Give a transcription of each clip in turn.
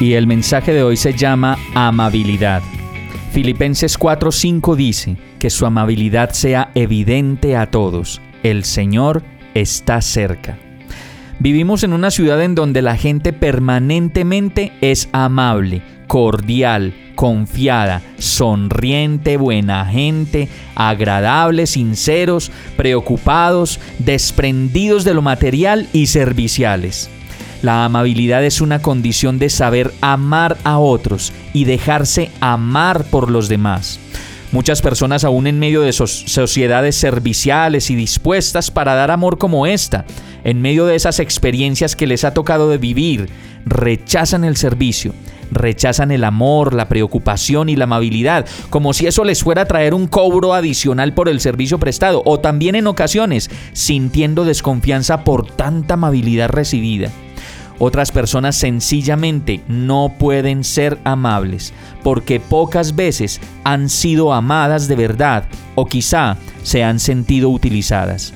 Y el mensaje de hoy se llama amabilidad. Filipenses 4:5 dice que su amabilidad sea evidente a todos el Señor está cerca. Vivimos en una ciudad en donde la gente permanentemente es amable, cordial, confiada, sonriente, buena gente, agradable, sinceros, preocupados, desprendidos de lo material y serviciales. La amabilidad es una condición de saber amar a otros y dejarse amar por los demás. Muchas personas aún en medio de sociedades serviciales y dispuestas para dar amor como esta, en medio de esas experiencias que les ha tocado de vivir, rechazan el servicio, rechazan el amor, la preocupación y la amabilidad, como si eso les fuera a traer un cobro adicional por el servicio prestado, o también en ocasiones sintiendo desconfianza por tanta amabilidad recibida. Otras personas sencillamente no pueden ser amables porque pocas veces han sido amadas de verdad o quizá se han sentido utilizadas.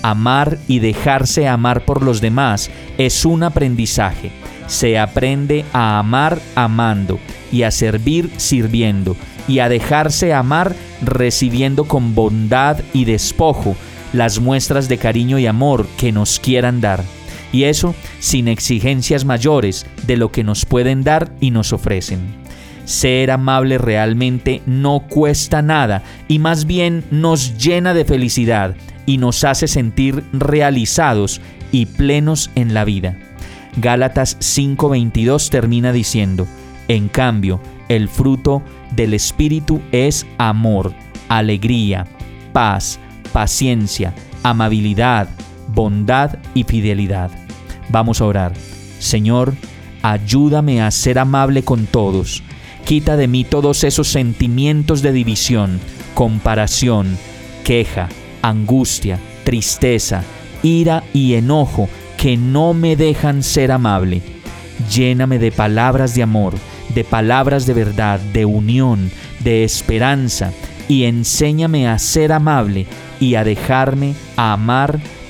Amar y dejarse amar por los demás es un aprendizaje. Se aprende a amar amando y a servir sirviendo y a dejarse amar recibiendo con bondad y despojo las muestras de cariño y amor que nos quieran dar y eso sin exigencias mayores de lo que nos pueden dar y nos ofrecen. Ser amable realmente no cuesta nada y más bien nos llena de felicidad y nos hace sentir realizados y plenos en la vida. Gálatas 5:22 termina diciendo, en cambio, el fruto del Espíritu es amor, alegría, paz, paciencia, amabilidad, bondad y fidelidad. Vamos a orar. Señor, ayúdame a ser amable con todos. Quita de mí todos esos sentimientos de división, comparación, queja, angustia, tristeza, ira y enojo que no me dejan ser amable. Lléname de palabras de amor, de palabras de verdad, de unión, de esperanza, y enséñame a ser amable y a dejarme amar